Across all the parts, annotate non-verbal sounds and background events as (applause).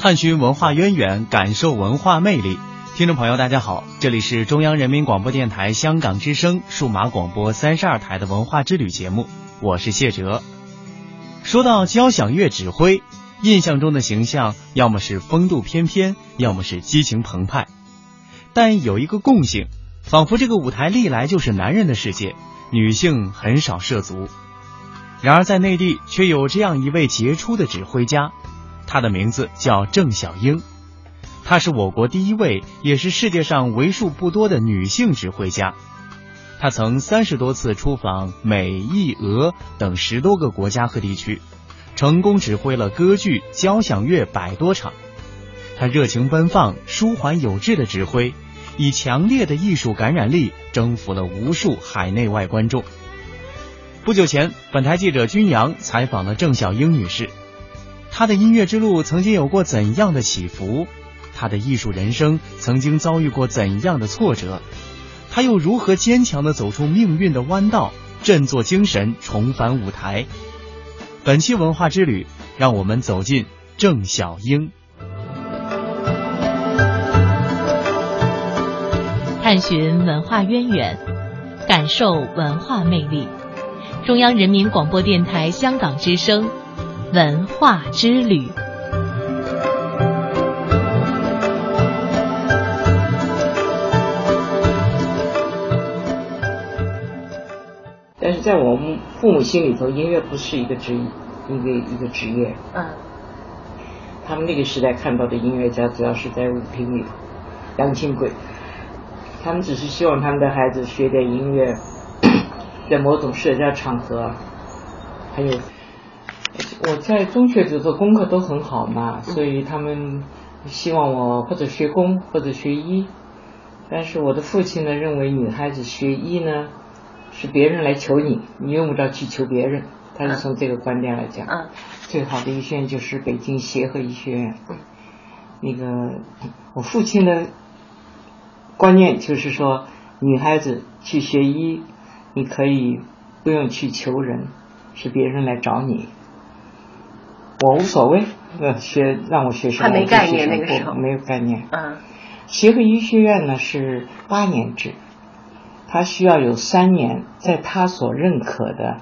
探寻文化渊源，感受文化魅力。听众朋友，大家好，这里是中央人民广播电台香港之声数码广播三十二台的文化之旅节目，我是谢哲。说到交响乐指挥，印象中的形象要么是风度翩翩，要么是激情澎湃，但有一个共性，仿佛这个舞台历来就是男人的世界，女性很少涉足。然而，在内地却有这样一位杰出的指挥家，他的名字叫郑小英。她是我国第一位，也是世界上为数不多的女性指挥家。她曾三十多次出访美、意、俄等十多个国家和地区，成功指挥了歌剧、交响乐百多场。她热情奔放、舒缓有致的指挥，以强烈的艺术感染力征服了无数海内外观众。不久前，本台记者君阳采访了郑小英女士，他的音乐之路曾经有过怎样的起伏？他的艺术人生曾经遭遇过怎样的挫折？他又如何坚强地走出命运的弯道，振作精神，重返舞台？本期文化之旅，让我们走进郑小英，探寻文化渊源，感受文化魅力。中央人民广播电台香港之声文化之旅。但是在我们父母心里头，音乐不是一个职一个一个职业。嗯。他们那个时代看到的音乐家，主要是在舞厅里头，杨清贵。他们只是希望他们的孩子学点音乐。(coughs) 在某种社交场合，还有我在中学的时候功课都很好嘛，所以他们希望我或者学工或者学医。但是我的父亲呢认为女孩子学医呢是别人来求你，你用不着去求别人。他是从这个观点来讲，最好的医学院就是北京协和医学院。那个我父亲的观念就是说，女孩子去学医。你可以不用去求人，是别人来找你，我无所谓。呃，学让我学什么，还没概念那个时候，没有概念。嗯。协和医学院呢是八年制，他需要有三年在他所认可的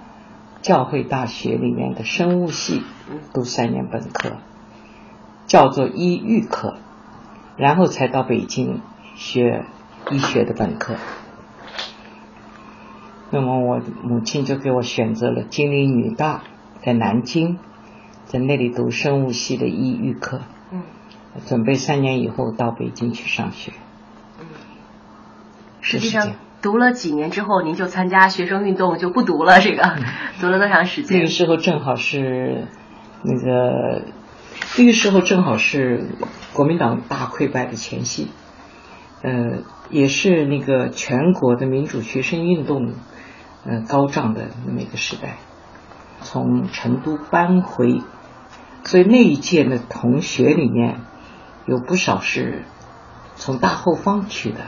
教会大学里面的生物系读三年本科，叫做医预科，然后才到北京学医学的本科。那么我母亲就给我选择了金陵女大，在南京，在那里读生物系的医预科，嗯，准备三年以后到北京去上学。嗯，实际上读了几年之后，您就参加学生运动就不读了，这个读了多长时间？那个时候正好是那个那个时候正好是国民党大溃败的前夕，呃，也是那个全国的民主学生运动。嗯，高涨的那么一个时代，从成都搬回，所以那一届的同学里面有不少是从大后方去的。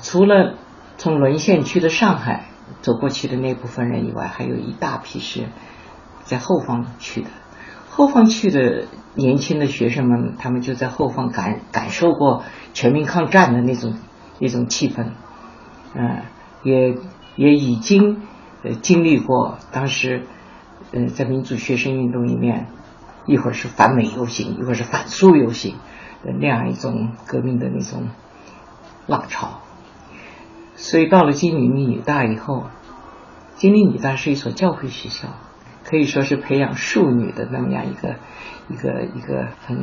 除了从沦陷区的上海走过去的那部分人以外，还有一大批是在后方去的。后方去的年轻的学生们，他们就在后方感感受过全民抗战的那种那种气氛，嗯。也也已经经历过当时嗯在民主学生运动里面，一会儿是反美游行，一会儿是反苏游行的那样一种革命的那种浪潮。所以到了金陵女大以后，金陵女大是一所教会学校，可以说是培养庶女的那么样一个一个一个很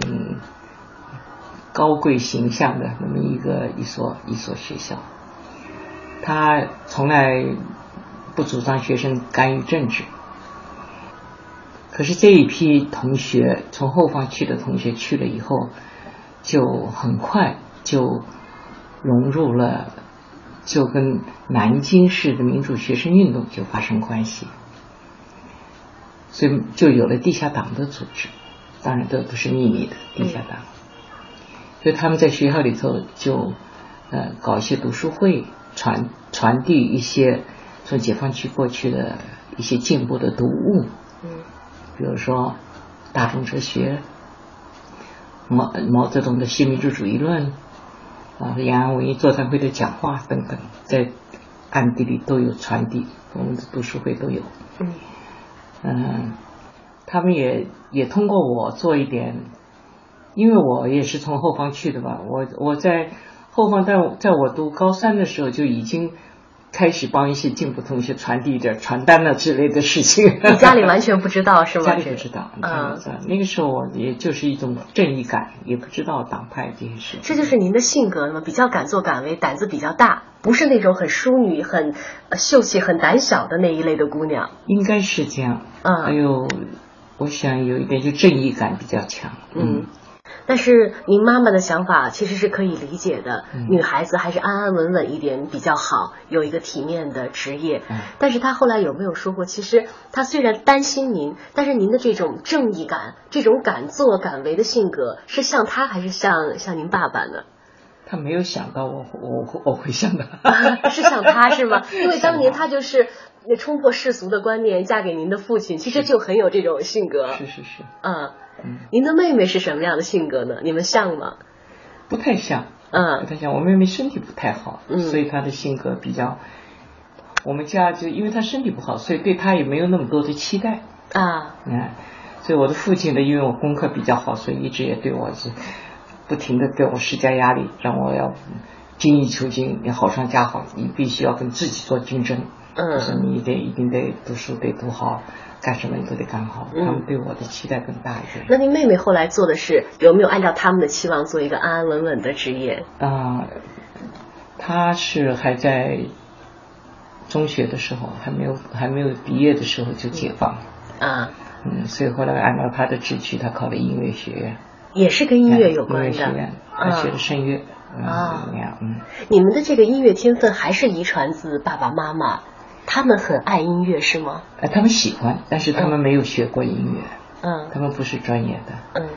高贵形象的那么一个一所一所学校。他从来不主张学生干预政治，可是这一批同学从后方去的同学去了以后，就很快就融入了，就跟南京市的民主学生运动就发生关系，所以就有了地下党的组织，当然这不是秘密的地下党，所以他们在学校里头就呃搞一些读书会。传传递一些从解放区过去的一些进步的读物，嗯，比如说大众哲学、毛毛泽东的新民主主义论，啊，延安文艺座谈会的讲话等等，在暗地里都有传递，我们的读书会都有。嗯嗯，他们也也通过我做一点，因为我也是从后方去的吧，我我在后方，在在我读高三的时候就已经开始帮一些进步同学传递一点传单了之类的事情。(laughs) 你家里完全不知道 (laughs) 是吗？家里不知道。那个时候我也就是一种正义感，也不知道党派这些事。这就是您的性格吗？比较敢作敢为，胆子比较大，不是那种很淑女、很呃秀气、很胆小的那一类的姑娘。应该是这样。嗯还有，我想有一点就正义感比较强。嗯。但是您妈妈的想法其实是可以理解的，嗯女孩子还是安安稳稳一点比较好，有一个体面的职业。嗯但是她后来有没有说过，其实她虽然担心您，但是您的这种正义感、这种敢作敢为的性格，是像她还是像像您爸爸呢？他没有想到我我我会像他，是像他是吗？(laughs) 因为当年他就是那冲破世俗的观念，嫁给您的父亲，其实就很有这种性格。是是是，嗯，嗯，您的妹妹是什么样的性格呢？你们像吗？不太像，嗯不嗯太像。我妹妹身体不太好，嗯所以她的性格比较。我们家就因为她身体不好，所以对她也没有那么多的期待。啊，嗯，所以我的父亲呢，因为我功课比较好，所以一直也对我是不停的给我施加压力，让我要精益求精，要好上加好，你必须要跟自己做竞争。就是嗯你得一定得读书得读好，干什么你都得干好。嗯他们对我的期待更大一点。那您妹妹后来做的是有没有按照他们的期望做一个安安稳稳的职业？啊、她是还在中学的时候，还没有还没有毕业的时候就解放了。啊，嗯，所以后来按照她的志趣，她考了音乐学院。也是跟音乐有关的乐学院，。他啊学的声乐。嗯啊你们的这个音乐天分还是遗传自爸爸妈妈，他们很爱音乐是吗？呃，他们喜欢，但是他们没有学过音乐，嗯他们不是专业的。嗯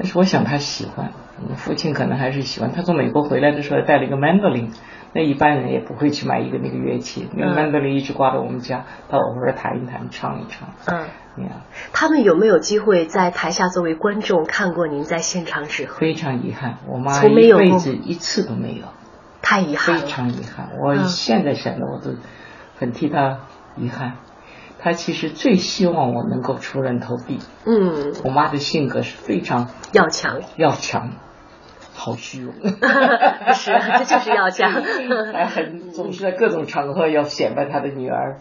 但是我想他喜欢，我父亲可能还是喜欢。他从美国回来的时候带了一个 mandolin，那一般人也不会去买一个那个乐器，那个嗯 mandolin 一直挂在我们家，他偶尔弹一弹，唱一唱，嗯。那样他们有没有机会在台下作为观众看过您在现场指挥？非常遗憾，我妈一辈子一次都没有，太遗憾了非。常遗憾。我嗯现在想的我都很替他遗憾。他其实最希望我能够出人头地。嗯，我妈的性格是非常要强，要强，好虚荣。(laughs) 是，这就是要强。还 (laughs) 很总是在各种场合要显摆她的女儿。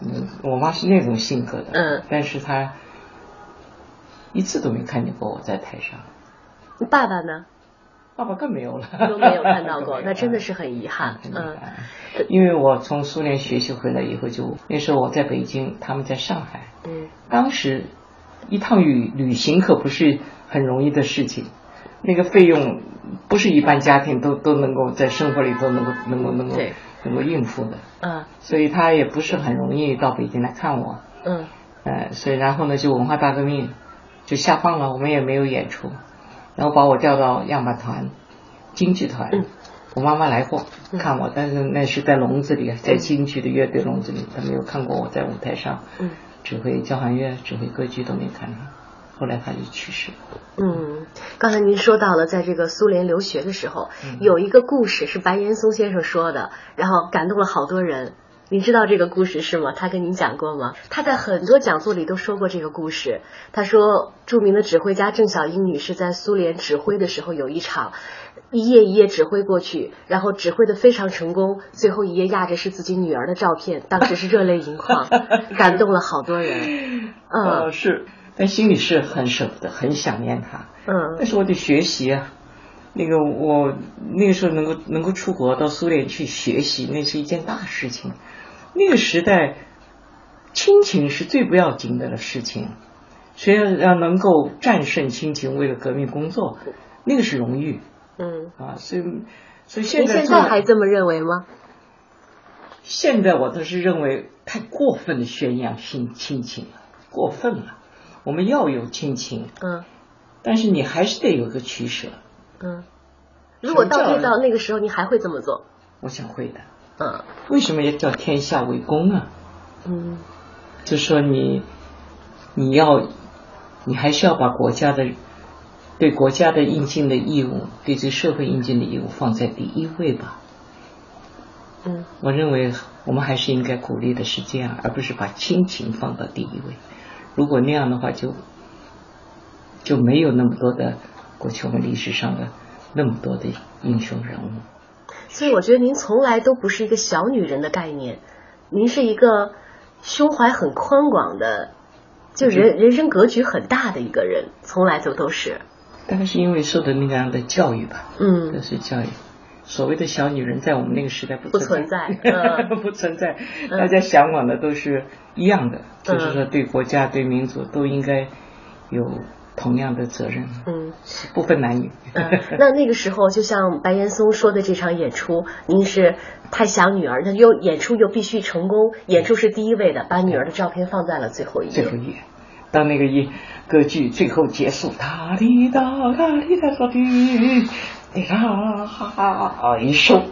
嗯，我妈是那种性格的。嗯但是她一次都没看见过我在台上，爸爸呢？爸爸更没有了，都没有看到过，(laughs) 那真的是很遗憾。嗯因为我从苏联学习回来以后就，那时候我在北京，他们在上海。嗯。当时一趟旅旅行可不是很容易的事情，那个费用不是一般家庭都都能够在生活里都能够能够能够能够应付的，嗯。所以他也不是很容易到北京来看我。嗯。呃，所以然后呢，就文化大革命就下放了，我们也没有演出，然后把我调到样板团、京剧团。嗯我妈妈来过嗯看我，但是那是在笼子里，在京剧的乐队笼子里，她没有看过我在舞台上嗯指挥交响乐、指挥歌剧都没看上。后来她就去世了。嗯，刚才您说到了，在这个苏联留学的时候，嗯有一个故事是白岩松先生说的，然后感动了好多人。您知道这个故事是吗？他跟您讲过吗？他在很多讲座里都说过这个故事。他说，著名的指挥家郑小英女士在苏联指挥的时候，有一场一页一页指挥过去，然后指挥的非常成功，最后一页压着是自己女儿的照片，当时是热泪盈眶，感动了好多人。(laughs) 嗯呃，是，但心里是很舍不得，很想念她。嗯但是我得学习啊。那个我那个时候能够能够出国到苏联去学习，那是一件大事情。那个时代，亲情是最不要紧的事情。谁要要能够战胜亲情，为了革命工作，那个是荣誉嗯，啊。所以，所以现您现在还这么认为吗？现在我倒是认为太过分的宣扬亲亲情了，过分了。我们要有亲情，嗯但是你还是得有个取舍。嗯，如果倒退到那个时候，你还会这么做？我想会的。嗯为什么要叫天下为公啊？嗯就说你，你要，你还是要把国家的对国家的应尽的义务，对这社会应尽的义务放在第一位吧。嗯，我认为我们还是应该鼓励的是这样，而不是把亲情放到第一位。如果那样的话，就就没有那么多的过去我们历史上的那么多的英雄人物。所以我觉得您从来都不是一个小女人的概念，您是一个胸怀很宽广的，就人人生格局很大的一个人，从来都都是。大概是因为受的那样的教育吧，嗯这是教育。所谓的小女人，在我们那个时代不不存在 (laughs) 嗯不存在。大家向往的都是一样的，嗯就是说对国家、对民族都应该有同样的责任，嗯不分男女。嗯，那那个时候，就像白岩松说的，这场演出，您是太想女儿，那又演出又必须成功，演出是第一位的，把女儿的照片放在了最后一页。最后一页，当那个一歌剧最后结束，哒哩哒哒哩哒哒哩，你看啊一收，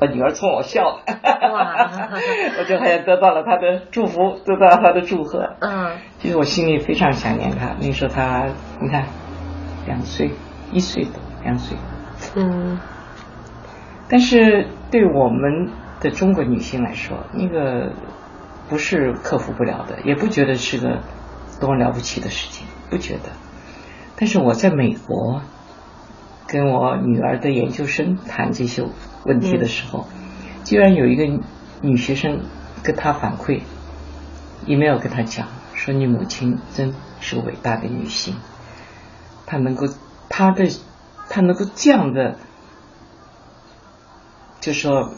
我女儿冲我笑 (laughs) 我就好像得到了她的祝福，得到了她的祝贺。嗯其实我心里非常想念她，那时候她你看两岁，一岁多，两岁。嗯但是对我们的中国女性来说，那个不是克服不了的，也不觉得是个多么了不起的事情，不觉得。但是我在美国跟我女儿的研究生谈这些问题的时候，居然有一个女学生跟他反馈，email 跟他讲说：“你母亲真是个伟大的女性，她能够，她的，她能够这样的。”就说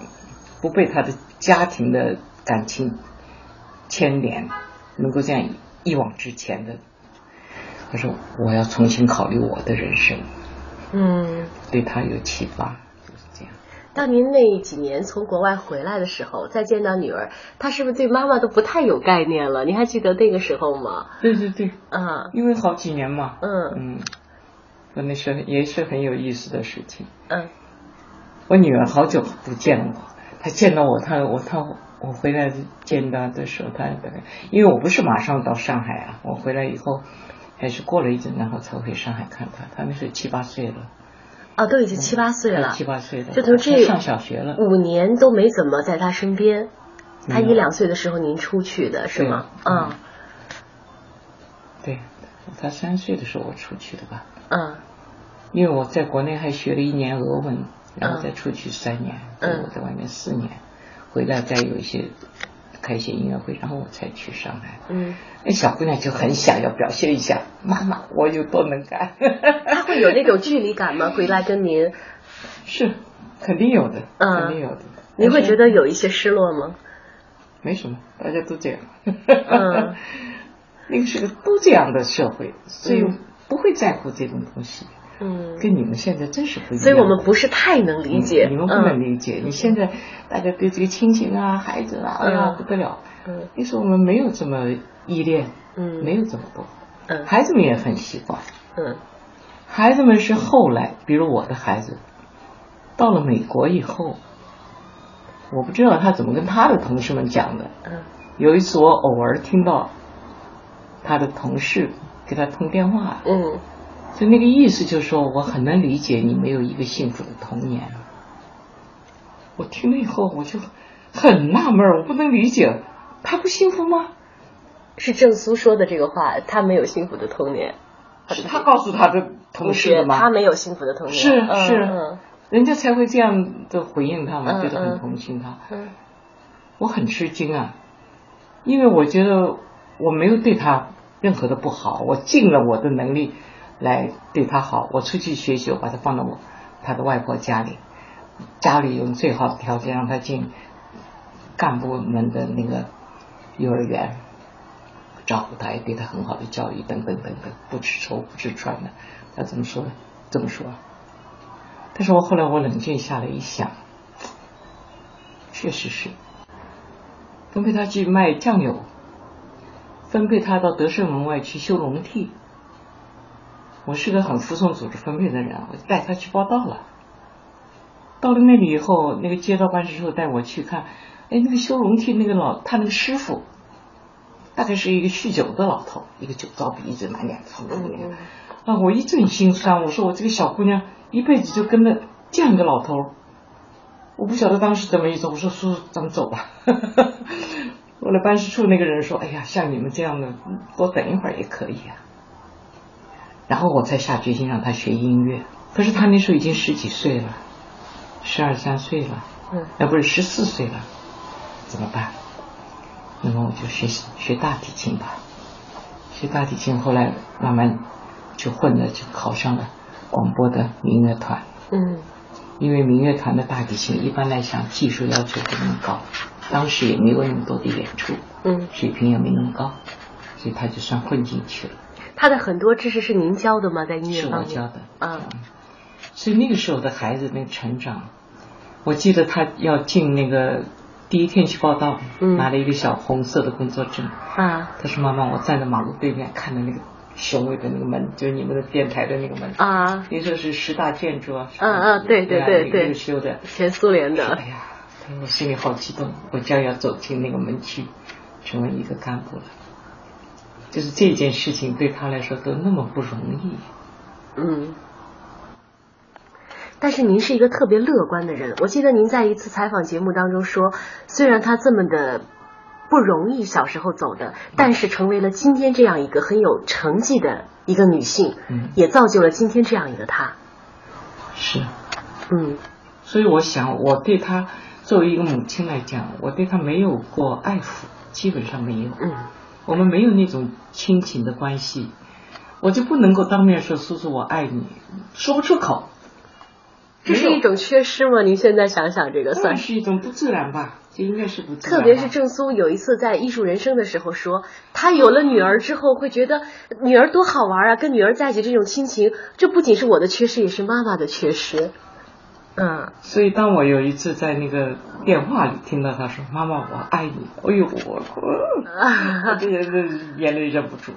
不被她的家庭的感情牵连，能够这样一往直前的。他说我要重新考虑我的人生，嗯。对他有启发。当您那几年从国外回来的时候，再见到女儿，她是不是对妈妈都不太有概念了？您还记得那个时候吗？对对对，啊因为好几年嘛，嗯嗯，我那是也是很有意思的事情。嗯我女儿好久不见我，她见到我，她我她我回来见她的时候，她大概因为我不是马上到上海啊，我回来以后还是过了一阵，然后才回上海看她。她那时候七八岁了，哦，都已经七八岁了，七八岁了，就从这她上小学了。五年都没怎么在他身边。他一两岁的时候您出去的是吗？嗯对，他三岁的时候我出去的吧，嗯因为我在国内还学了一年俄文，然后再出去三年，我在外面四年，回来再有一些开一些音乐会，然后我才去上海。嗯，那小姑娘就很想要表现一下，妈妈我有多能干。(laughs) 她会有那种距离感吗？(laughs) 回来跟您，是，肯定有的，嗯肯定有的。您会觉得有一些失落吗？没什么，大家都这样。嗯，(laughs) 那个是个都这样的社会，所以嗯不会在乎这种东西。嗯，跟你们现在真是不一样。所以我们不是太能理解，嗯你们不能嗯理解。你现在大家对这个亲情啊、孩子啊，哎呀嗯不得了。嗯那时候我们没有这么依恋，嗯没有这么多。嗯孩子们也很习惯。嗯孩子们是后来，比如我的孩子，到了美国以后，我不知道他怎么跟他的同事们讲的。嗯有一次我偶尔听到他的同事给他通电话，嗯就那个意思就是说，我很能理解你没有一个幸福的童年。我听了以后，我就很纳闷，我不能理解，他不幸福吗？是郑苏说的这个话，他没有幸福的童年。是他告诉他的同事的吗？他没有幸福的童年。是嗯是嗯人家才会这样的回应他嘛，嗯觉得很嗯同情他。嗯我很吃惊啊，因为我觉得我没有对他任何的不好，我尽了我的能力来对他好。我出去学习，我把他放到我他的外婆家里，家里用最好的条件让他进干部们的那个幼儿园，照顾他，也给他很好的教育，等等等等，不吃愁不吃穿的。他怎么说呢？这么说。但是我后来我冷静下来一想，确实是。分配他去卖酱油，分配他到德胜门外去修笼屉。我是个很服从组织分配的人，我就带他去报道了。到了那里以后，那个街道办事处带我去看，哎，那个修容屉那个老他那个师傅，大概是一个酗酒的老头，一个酒糟鼻子，满脸臭的那个。啊，我一阵心酸。我说我这个小姑娘一辈子就跟着这样一个老头，我不晓得当时怎么意思。我说叔叔，咱们走吧。(laughs) 后来办事处那个人说：“哎呀，像你们这样的，多等一会儿也可以啊。”然后我才下决心让他学音乐。可是他那时候已经十几岁了，十二三岁了，嗯，那不是十四岁了，怎么办？那么我就学学大提琴吧。学大提琴，后来慢慢就混了，就考上了广播的民乐团。嗯因为民乐团的大提琴一般来讲技术要求不那么高，当时也没有那么多的演出，嗯，水平也没那么高，所以他就算混进去了。他的很多知识是您教的吗？在音乐是方面？我教的。嗯所以那个时候的孩子那个成长，我记得他要进那个第一天去报道，嗯拿了一个小红色的工作证。啊他说：“妈妈，我站在马路对面看着那个雄伟的那个门，就是你们的电台的那个门。啊，那时候是十大建筑啊。嗯嗯对对对那对个修的。前苏联的哎。呀，我心里好激动，我将要走进那个门去，成为一个干部了。就是这件事情对他来说都那么不容易。嗯。但是您是一个特别乐观的人，我记得您在一次采访节目当中说，虽然他这么的不容易小时候走的，但是成为了今天这样一个很有成绩的一个女性，嗯也造就了今天这样一个她。是。嗯所以我想，我对她作为一个母亲来讲，我对她没有过爱抚，基本上没有。嗯我们没有那种亲情的关系，我就不能够当面说叔叔我爱你，说不出口。这是一种缺失吗？您现在想想，这个算是。一种不自然吧？这应该是不自然。特别是郑苏有一次在艺术人生的时候说，他有了女儿之后会觉得女儿多好玩啊，跟女儿在一起这种亲情，这不仅是我的缺失，也是妈妈的缺失。嗯所以当我有一次在那个电话里听到他说“妈妈，我爱你”，哎呦，我我这人的眼泪忍不住。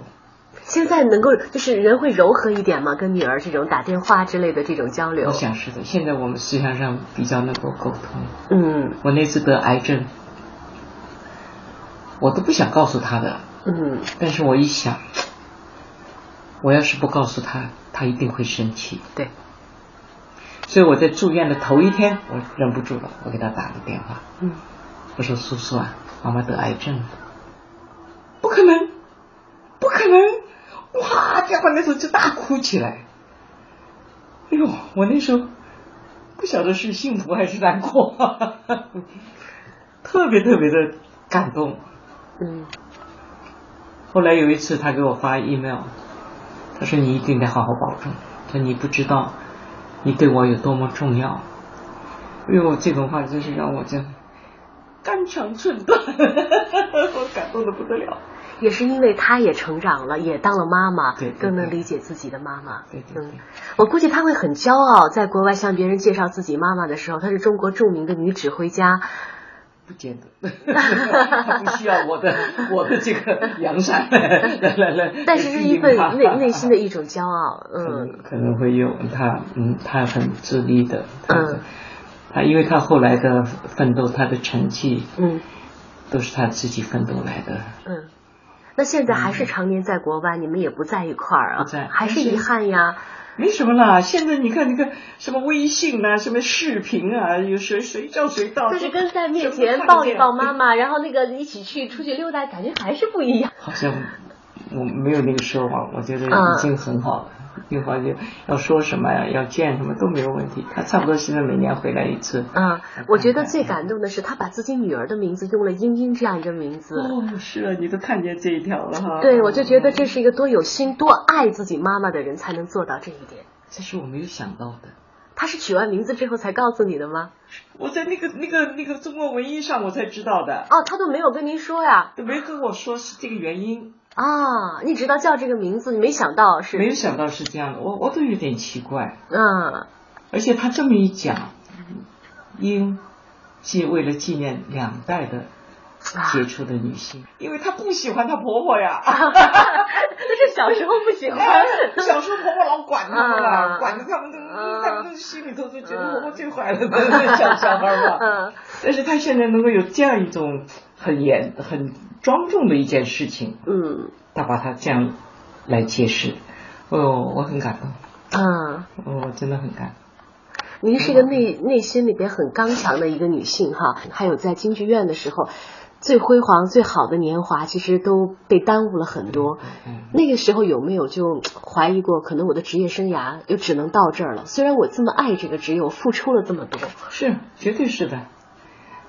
现在能够就是人会柔和一点吗？跟女儿这种打电话之类的这种交流我。想是的，现在我们思想上比较能够沟通。嗯我那次得癌症，我都不想告诉他的，嗯但是我一想，我要是不告诉他，他一定会生气。对，所以我在住院的头一天，我忍不住了，我给他打个电话，嗯我说：“叔叔啊，妈妈得癌症了。”不可能，不可能！哇，电话那时候就大哭起来。哎呦，我那时候不晓得是幸福还是难过，(laughs) 特别特别的感动。嗯后来有一次，他给我发 email，他说：“你一定得好好保重。”他说：“你不知道你对我有多么重要。”哎呦，这种话真是让我真肝肠寸断，(laughs) 我感动的不得了。也是因为她也成长了，也当了妈妈，对对更能理解自己的妈妈。对对对嗯，我估计她会很骄傲，在国外向别人介绍自己妈妈的时候，她是中国著名的女指挥家。不见得，他 (laughs) 不需要我的 (laughs) 我的这个阳伞。(laughs) 来来来，但是是一份内内心的一种骄傲，嗯。可能会有他，嗯，他很自立的，嗯。他因为他后来的奋斗，他的成绩嗯。都是他自己奋斗来的。嗯。那现在还是常年在国外，你们也不在一块儿啊不在，还是遗憾呀。没什么啦，现在你看你看什么微信啊，什么视频啊，有谁谁叫谁到，但是跟在面前抱一抱妈妈，然后那个一起去出去溜达，感觉还是不一样。好像我没有那个时候啊，我觉得嗯已经很好了。一会儿就要说什么呀，要见什么都没有问题。他差不多现在每年回来一次。嗯，我觉得最感动的是，他把自己女儿的名字用了英英这样一个名字。哦，是啊，你都看见这一条了哈。对，我就觉得这是一个多有心、多爱自己妈妈的人才能做到这一点。这是我没有想到的。他是取完名字之后才告诉你的吗？我在那个那个那个中国文艺上我才知道的，哦，他都没有跟您说呀。都没跟我说是这个原因，啊，你知道叫这个名字，你没想到是没有想到是这样的，我我都有点奇怪。嗯而且他这么一讲，英既为了纪念两代的杰出的女性，因为她不喜欢她婆婆呀。那是小时候不喜欢。小时候婆婆老管他们啊了，管着他们都，啊他们都心里头都觉得啊婆婆最坏了，(laughs) 小小孩嘛。嗯但是她现在能够有这样一种很严、很庄重的一件事情，嗯她把它这样来解释，哦，我很感动，嗯，我真的很感动。您是一个内内心里边很刚强的一个女性哈，还有在京剧院的时候，最辉煌、最好的年华，其实都被耽误了很多。嗯那个时候有没有就怀疑过，可能我的职业生涯又只能到这儿了？虽然我这么爱这个职业，我付出了这么多。是，绝对是的。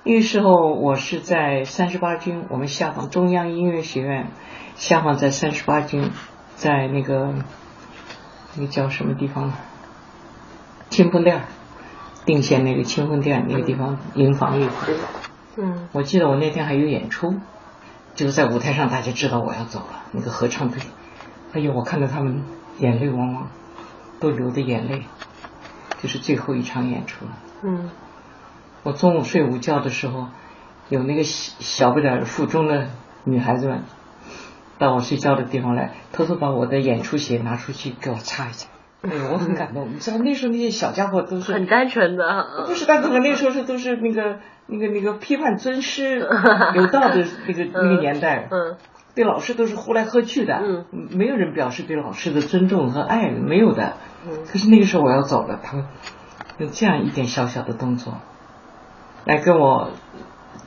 那个时候我是在三十八军，我们下放中央音乐学院，下放在三十八军，在那个那个叫什么地方？清风店儿，定县那个清风店那个地方营房里。嗯我记得我那天还有演出，就是在舞台上，大家知道我要走了，那个合唱队，哎呦，我看到他们眼泪汪汪，都流着眼泪，就是最后一场演出了。嗯我中午睡午觉的时候，有那个小小不点儿附中的女孩子们，到我睡觉的地方来，偷偷把我的演出鞋拿出去给我擦一下。(laughs) 哎呦，我很感动。你知道那时候那些小家伙都是很单纯的，不是单纯的，那时候是都是那个那个那个批判尊师 (laughs) 有道的那个那个年代，嗯对老师都是呼来喝去的，嗯，没有人表示对老师的尊重和爱，没有的。嗯可是那个时候我要走了，他们用这样一点小小的动作，来跟我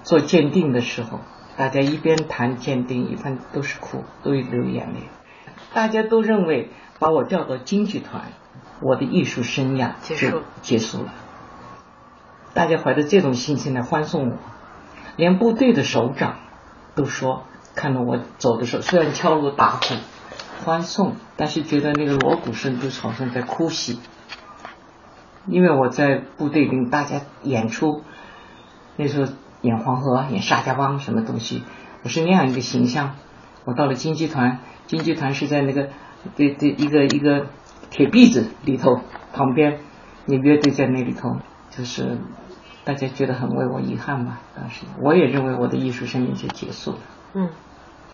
做鉴定的时候，大家一边谈鉴定，一边都是哭，都流眼泪。大家都认为把我调到京剧团，我的艺术生涯就结束结束了。大家怀着这种心情来欢送我，连部队的首长都说，看到我走的时候，虽然敲锣打鼓欢送，但是觉得那个锣鼓声就好像在哭戏。因为我在部队领大家演出，那时候演黄河、演沙家浜什么东西，我是那样一个形象。我到了京剧团，京剧团是在那个对对一个一个铁篦子里头旁边，有乐队在那里头，就是大家觉得很为我遗憾吧。当时我也认为我的艺术生命就结束了。嗯